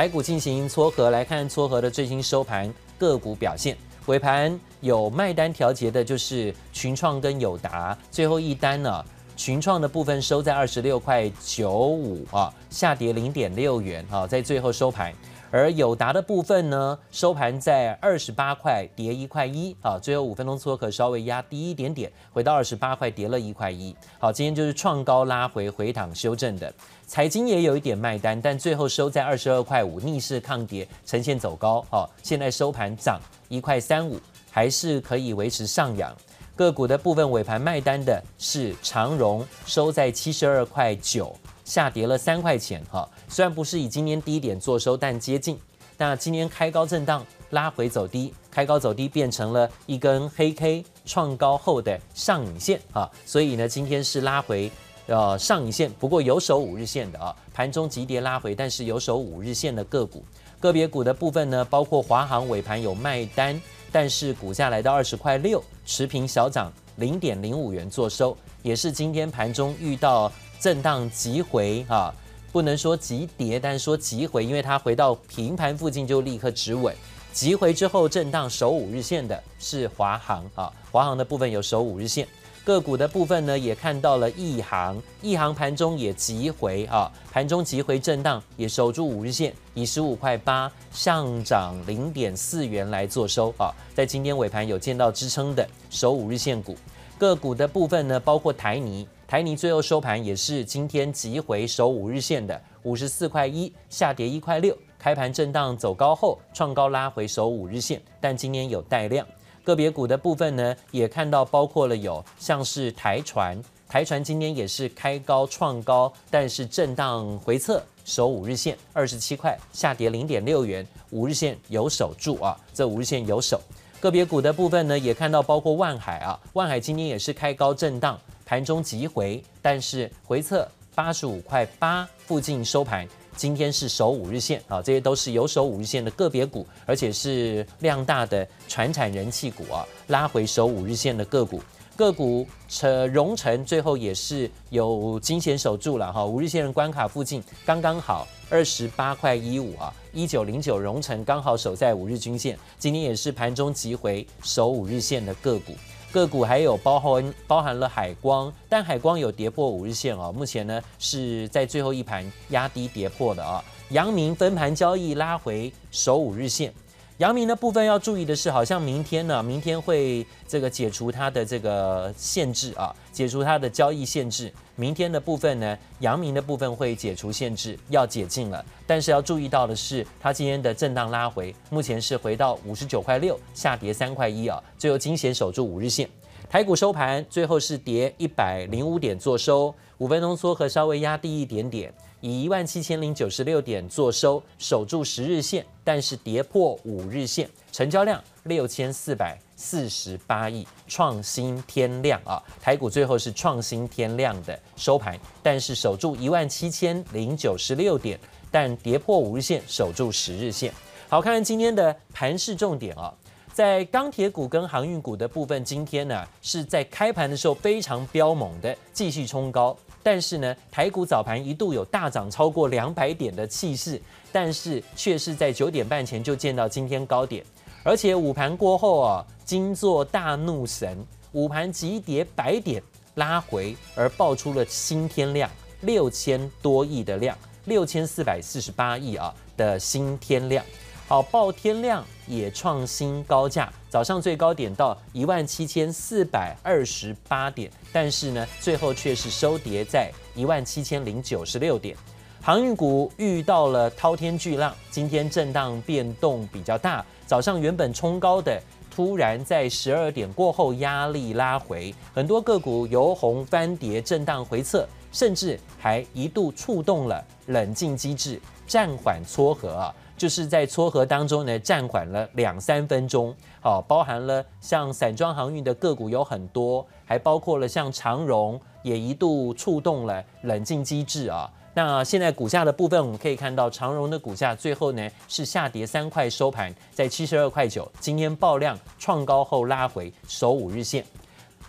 台股进行撮合，来看撮合的最新收盘个股表现。尾盘有卖单调节的，就是群创跟友达，最后一单呢，群创的部分收在二十六块九五啊，下跌零点六元啊，在最后收盘。而友达的部分呢，收盘在二十八块，跌一块一啊。最后五分钟撮可稍微压低一点点，回到二十八块，跌了一块一。好，今天就是创高拉回，回档修正的。财经也有一点卖单，但最后收在二十二块五，逆势抗跌，呈现走高。好，现在收盘涨一块三五，还是可以维持上扬。个股的部分尾盘卖单的是长荣，收在七十二块九。下跌了三块钱哈，虽然不是以今天低点做收，但接近。那今天开高震荡，拉回走低，开高走低变成了一根黑 K 创高后的上影线啊，所以呢，今天是拉回呃上影线，不过有守五日线的啊，盘中急跌拉回，但是有守五日线的个股，个别股的部分呢，包括华航尾盘有卖单，但是股价来到二十块六，持平小涨零点零五元做收，也是今天盘中遇到。震荡急回啊，不能说急跌，但是说急回，因为它回到平盘附近就立刻止稳。急回之后震荡守五日线的是华航啊，华航的部分有守五日线。个股的部分呢，也看到了一航，一航盘中也急回啊，盘中急回震荡也守住五日线，以十五块八上涨零点四元来做收啊，在今天尾盘有见到支撑的守五日线股。个股的部分呢，包括台泥。台泥最后收盘也是今天急回守五日线的五十四块一，下跌一块六，开盘震荡走高后创高拉回守五日线，但今天有带量。个别股的部分呢，也看到包括了有像是台船，台船今天也是开高创高，但是震荡回测守五日线二十七块，下跌零点六元，五日线有守住啊，这五日线有守。个别股的部分呢，也看到包括万海啊，万海今天也是开高震荡。盘中急回，但是回测八十五块八附近收盘。今天是守五日线啊，这些都是有守五日线的个别股，而且是量大的传产人气股啊，拉回守五日线的个股。个股成荣成最后也是有惊险守住了哈，五日线的关卡附近刚刚好二十八块一五啊，一九零九荣成刚好守在五日均线。今天也是盘中急回守五日线的个股。个股还有包含包含了海光，但海光有跌破五日线哦，目前呢是在最后一盘压低跌破的啊。阳明分盘交易拉回首五日线。阳明的部分要注意的是，好像明天呢，明天会这个解除它的这个限制啊，解除它的交易限制。明天的部分呢，阳明的部分会解除限制，要解禁了。但是要注意到的是，它今天的震荡拉回，目前是回到五十九块六，下跌三块一啊，最后惊险守住五日线。台股收盘最后是跌一百零五点做收，五分钟撮合稍微压低一点点。以一万七千零九十六点做收，守住十日线，但是跌破五日线，成交量六千四百四十八亿，创新天量啊！台股最后是创新天量的收盘，但是守住一万七千零九十六点，但跌破五日线，守住十日线。好，看看今天的盘势重点啊，在钢铁股跟航运股的部分，今天呢是在开盘的时候非常彪猛的，继续冲高。但是呢，台股早盘一度有大涨超过两百点的气势，但是却是在九点半前就见到今天高点，而且午盘过后啊，金座大怒神，午盘急跌百点拉回，而爆出了新天量六千多亿的量，六千四百四十八亿啊的新天量。好，爆天量也创新高价，早上最高点到一万七千四百二十八点，但是呢，最后却是收跌在一万七千零九十六点。航运股遇到了滔天巨浪，今天震荡变动比较大，早上原本冲高的，突然在十二点过后压力拉回，很多个股由红翻跌，震荡回测，甚至还一度触动了冷静机制，暂缓撮合。就是在撮合当中呢，暂缓了两三分钟。好，包含了像散装航运的个股有很多，还包括了像长荣也一度触动了冷静机制啊。那现在股价的部分，我们可以看到长荣的股价最后呢是下跌三块收盘在七十二块九。今天爆量创高后拉回守五日线。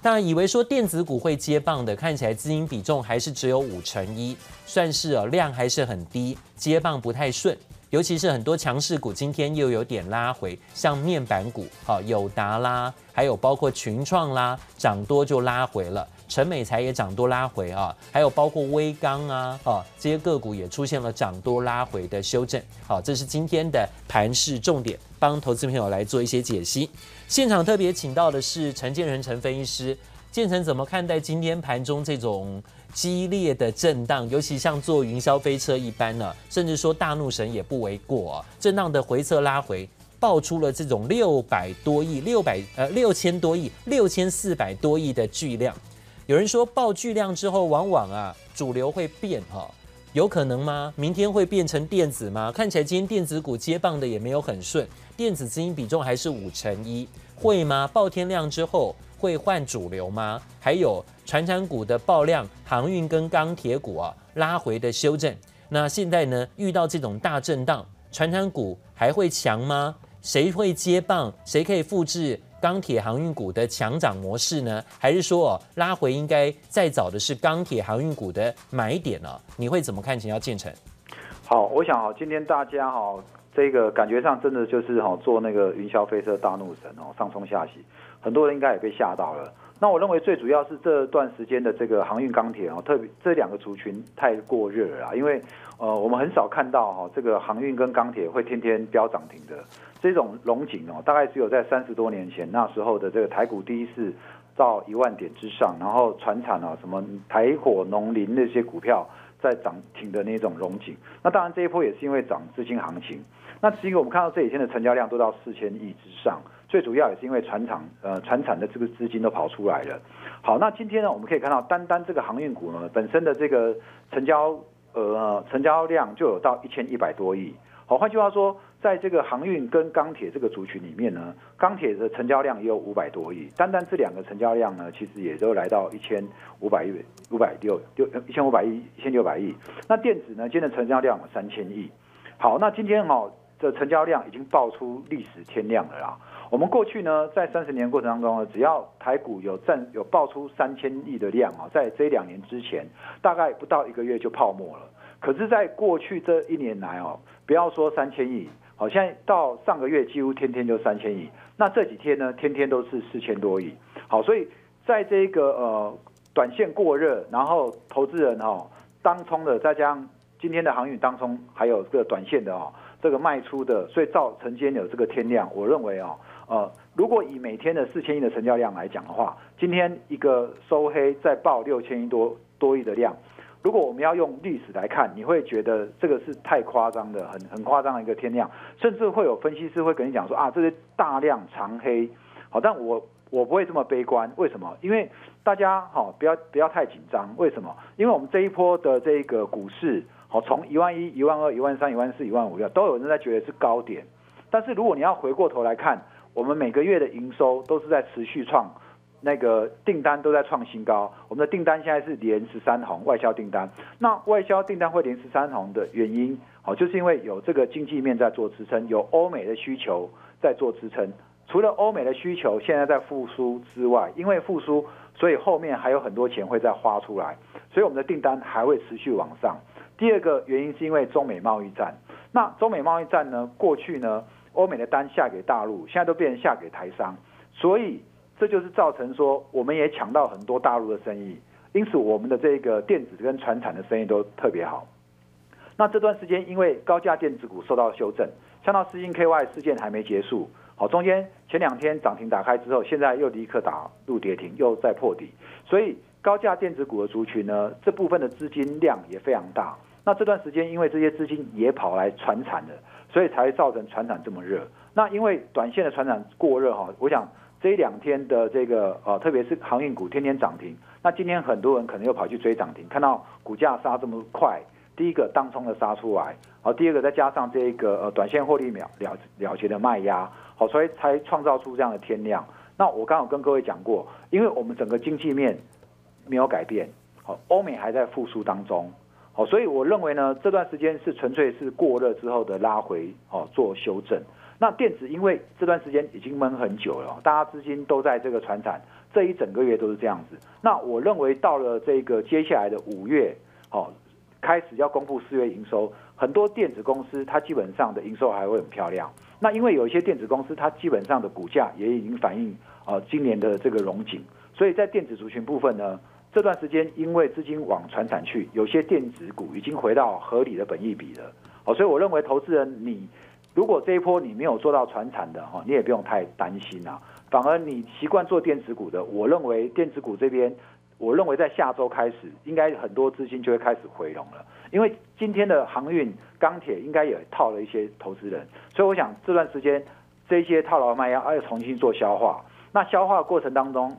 当然以为说电子股会接棒的，看起来资金比重还是只有五成一，算是啊量还是很低，接棒不太顺。尤其是很多强势股今天又有点拉回，像面板股，好友达啦，还有包括群创啦，涨多就拉回了。陈美才也涨多拉回啊，还有包括威刚啊，啊这些个股也出现了涨多拉回的修正。好，这是今天的盘势重点，帮投资朋友来做一些解析。现场特别请到的是陈建仁陈分析师，建成怎么看待今天盘中这种激烈的震荡？尤其像坐云霄飞车一般呢，甚至说大怒神也不为过。震荡的回撤拉回，爆出了这种六百多亿、六百呃六千多亿、六千四百多亿的巨量。有人说爆巨量之后，往往啊主流会变哈，有可能吗？明天会变成电子吗？看起来今天电子股接棒的也没有很顺，电子资金比重还是五成一，会吗？爆天量之后会换主流吗？还有船产股的爆量，航运跟钢铁股啊拉回的修正，那现在呢遇到这种大震荡，船产股还会强吗？谁会接棒？谁可以复制？钢铁航运股的强涨模式呢？还是说哦，拉回应该再找的是钢铁航运股的买点呢？你会怎么看？请教建成。好，我想哈，今天大家哈，这个感觉上真的就是哈，坐那个云霄飞车大怒神哦，上冲下洗，很多人应该也被吓到了。那我认为最主要是这段时间的这个航运钢铁哦，特别这两个族群太过热了，因为呃，我们很少看到哈，这个航运跟钢铁会天天飙涨停的。这种龙景哦，大概只有在三十多年前那时候的这个台股第一次到一万点之上，然后船产啊什么台火、农林那些股票在涨停的那种融景。那当然这一波也是因为涨资金行情。那至于我们看到这几天的成交量都到四千亿之上，最主要也是因为船厂呃船产的这个资金都跑出来了。好，那今天呢，我们可以看到单单这个航运股呢本身的这个成交呃成交量就有到一千一百多亿。好，换句话说。在这个航运跟钢铁这个族群里面呢，钢铁的成交量也有五百多亿，单单这两个成交量呢，其实也都来到一千五百亿、五百六六一千五百亿、一千六百亿。那电子呢，今天成交量有三千亿。好，那今天哈、的成交量已经爆出历史天量了啦。我们过去呢，在三十年过程当中呢，只要台股有占有爆出三千亿的量啊，在这两年之前，大概不到一个月就泡沫了。可是，在过去这一年来哦，不要说三千亿。好，像到上个月几乎天天就三千亿，那这几天呢，天天都是四千多亿。好，所以在这个呃短线过热，然后投资人哈、哦、当冲的，再加上今天的航运当冲，还有这个短线的哦，这个卖出的，所以造成今天有这个天量。我认为哦，呃，如果以每天的四千亿的成交量来讲的话，今天一个收黑再爆六千亿多多亿的量。如果我们要用历史来看，你会觉得这个是太夸张的，很很夸张的一个天量，甚至会有分析师会跟你讲说啊，这是大量长黑。好，但我我不会这么悲观，为什么？因为大家好，不要不要太紧张。为什么？因为我们这一波的这个股市，好，从一万一、一万二、一万三、一万四、一万五，都有人在觉得是高点。但是如果你要回过头来看，我们每个月的营收都是在持续创。那个订单都在创新高，我们的订单现在是连十三红外销订单。那外销订单会连十三红的原因，好，就是因为有这个经济面在做支撑，有欧美的需求在做支撑。除了欧美的需求现在在复苏之外，因为复苏，所以后面还有很多钱会再花出来，所以我们的订单还会持续往上。第二个原因是因为中美贸易战。那中美贸易战呢，过去呢，欧美的单下给大陆，现在都变成下给台商，所以。这就是造成说，我们也抢到很多大陆的生意，因此我们的这个电子跟船产的生意都特别好。那这段时间因为高价电子股受到修正，像到四星 KY 事件还没结束，好，中间前两天涨停打开之后，现在又立刻打入跌停，又再破底，所以高价电子股的族群呢，这部分的资金量也非常大。那这段时间因为这些资金也跑来传产了，所以才造成传产这么热。那因为短线的传产过热哈，我想。这两天的这个呃，特别是航运股天天涨停，那今天很多人可能又跑去追涨停，看到股价杀这么快，第一个当冲的杀出来，好，第二个再加上这个呃短线获利秒了了结的卖压，好，所以才创造出这样的天量。那我刚好跟各位讲过，因为我们整个经济面没有改变，好，欧美还在复苏当中，好，所以我认为呢，这段时间是纯粹是过热之后的拉回，哦，做修正。那电子因为这段时间已经闷很久了，大家资金都在这个传产，这一整个月都是这样子。那我认为到了这个接下来的五月，哦，开始要公布四月营收，很多电子公司它基本上的营收还会很漂亮。那因为有一些电子公司它基本上的股价也已经反映啊、呃、今年的这个荣景，所以在电子族群部分呢，这段时间因为资金往传产去，有些电子股已经回到合理的本益比了。好，所以我认为投资人你如果这一波你没有做到传产的哈，你也不用太担心啊。反而你习惯做电子股的，我认为电子股这边。我认为在下周开始，应该很多资金就会开始回笼了，因为今天的航运、钢铁应该也套了一些投资人，所以我想这段时间这些套牢卖压要重新做消化。那消化过程当中，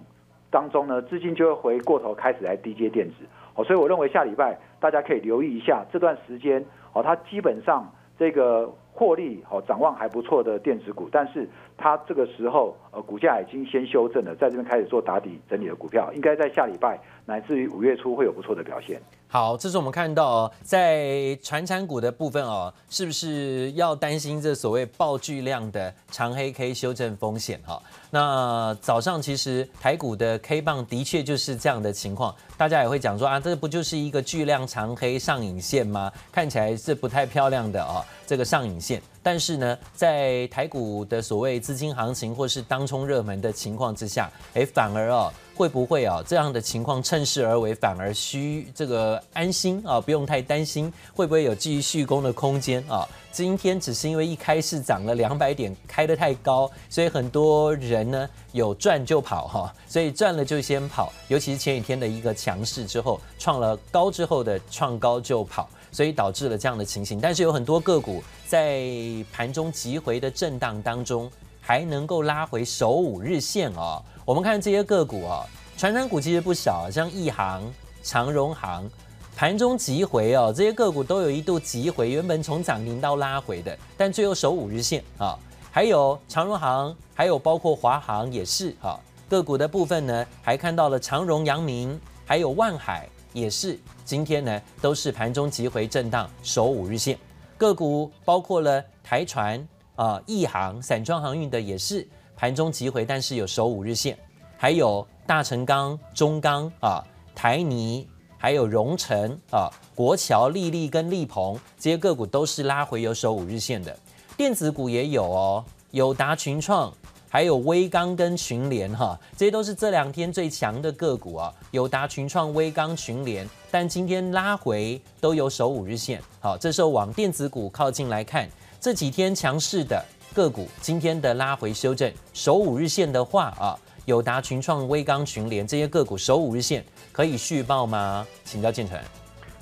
当中呢，资金就会回过头开始来低接电子。哦，所以我认为下礼拜大家可以留意一下这段时间，哦，它基本上这个。获利好，展望还不错的电子股，但是它这个时候呃股价已经先修正了，在这边开始做打底整理的股票，应该在下礼拜乃至于五月初会有不错的表现。好，这是我们看到在传产股的部分哦，是不是要担心这所谓爆巨量的长黑 K 修正风险哈？那早上其实台股的 K 棒的确就是这样的情况，大家也会讲说啊，这不就是一个巨量长黑上影线吗？看起来是不太漂亮的哦，这个上影线。但是呢，在台股的所谓资金行情或是当冲热门的情况之下，哎，反而哦。会不会啊？这样的情况趁势而为，反而需这个安心啊，不用太担心，会不会有继续续攻的空间啊？今天只是因为一开市涨了两百点，开得太高，所以很多人呢有赚就跑哈，所以赚了就先跑。尤其是前几天的一个强势之后，创了高之后的创高就跑，所以导致了这样的情形。但是有很多个股在盘中急回的震荡当中，还能够拉回首五日线啊。我们看这些个股啊，传产股其实不少，像一航、长荣航，盘中急回哦，这些个股都有一度急回，原本从涨停到拉回的，但最后守五日线啊。还有长荣航，还有包括华航也是啊，个股的部分呢，还看到了长荣、阳明，还有万海也是，今天呢都是盘中急回震荡，守五日线。个股包括了台船啊、一航、散装航运的也是。盘中急回，但是有守五日线，还有大成钢、中钢啊、台泥，还有荣成啊、国桥、力丽跟利鹏这些个股都是拉回有守五日线的。电子股也有哦，友达、群创，还有威刚跟群联哈，这些都是这两天最强的个股啊。友达、群创、威刚、群联，但今天拉回都有守五日线。好，这时候往电子股靠近来看，这几天强势的。个股今天的拉回修正，守五日线的话啊，友达、群创、威刚、群联这些个股守五日线可以续抱吗？请教建成。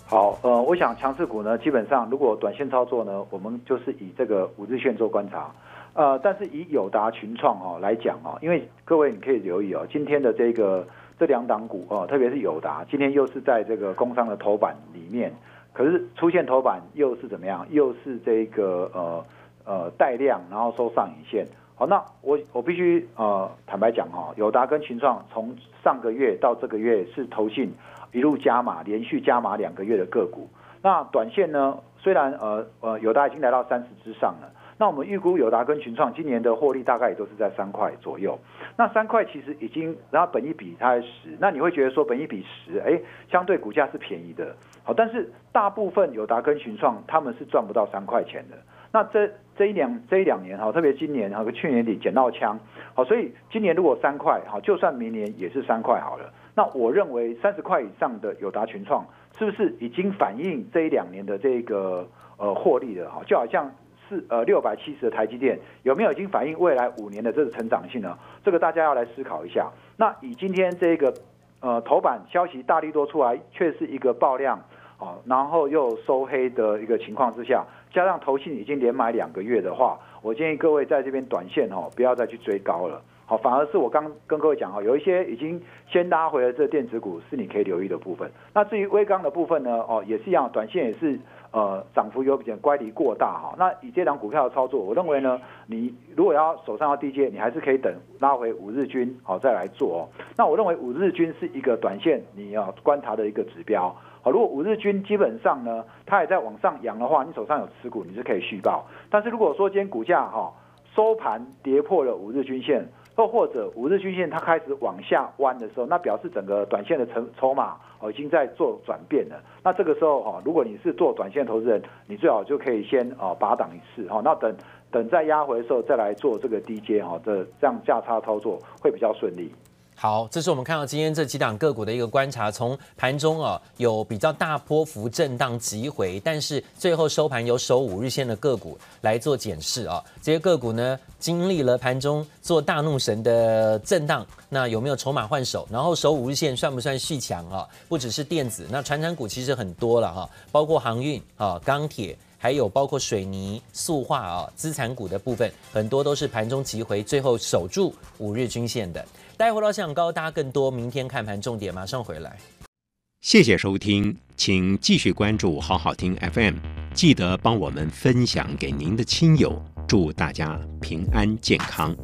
好，呃，我想强势股呢，基本上如果短线操作呢，我们就是以这个五日线做观察。呃，但是以友达、群创哦来讲哦，因为各位你可以留意哦，今天的这个这两档股哦，特别是友达，今天又是在这个工商的头版里面，可是出现头版又是怎么样？又是这个呃。呃，带量，然后收上影线。好，那我我必须呃坦白讲哈，友达跟群创从上个月到这个月是投信一路加码，连续加码两个月的个股。那短线呢，虽然呃呃友达已经来到三十之上了，那我们预估友达跟群创今年的获利大概也都是在三块左右。那三块其实已经，然后本一比它是十，那你会觉得说本一比十，哎，相对股价是便宜的。好，但是大部分友达跟群创他们是赚不到三块钱的。那这这一两这一两年哈，特别今年和去年底捡到枪，好，所以今年如果三块，好，就算明年也是三块好了。那我认为三十块以上的友达群创，是不是已经反映这一两年的这个呃获利了？哈，就好像是呃六百七十的台积电，有没有已经反映未来五年的这个成长性呢？这个大家要来思考一下。那以今天这个呃头版消息大力多出来，却是一个爆量。哦，然后又收黑的一个情况之下，加上投信已经连买两个月的话，我建议各位在这边短线哦，不要再去追高了。好，反而是我刚跟各位讲哈，有一些已经先拉回了这电子股是你可以留意的部分。那至于威刚的部分呢，哦，也是一样，短线也是呃涨幅有点乖离过大哈。那以这档股票的操作，我认为呢，你如果要手上要低接，你还是可以等拉回五日均好再来做哦。那我认为五日均是一个短线你要观察的一个指标。好，如果五日均基本上呢，它也在往上扬的话，你手上有持股，你是可以续报。但是如果说今天股价哈收盘跌破了五日均线，又或者五日均线它开始往下弯的时候，那表示整个短线的筹筹码哦已经在做转变了。那这个时候哈，如果你是做短线投资人，你最好就可以先哦拔档一次哈，那等等再压回的时候再来做这个低阶哈的这样价差操作会比较顺利。好，这是我们看到今天这几档个股的一个观察。从盘中啊有比较大波幅震荡急回，但是最后收盘有守五日线的个股来做检视啊。这些个股呢经历了盘中做大怒神的震荡，那有没有筹码换手？然后守五日线算不算续强啊？不只是电子，那传产股其实很多了哈，包括航运啊、钢铁，还有包括水泥、塑化啊，资产股的部分很多都是盘中急回，最后守住五日均线的。待会儿想高大更多，明天看盘重点马上回来。谢谢收听，请继续关注好好听 FM，记得帮我们分享给您的亲友，祝大家平安健康。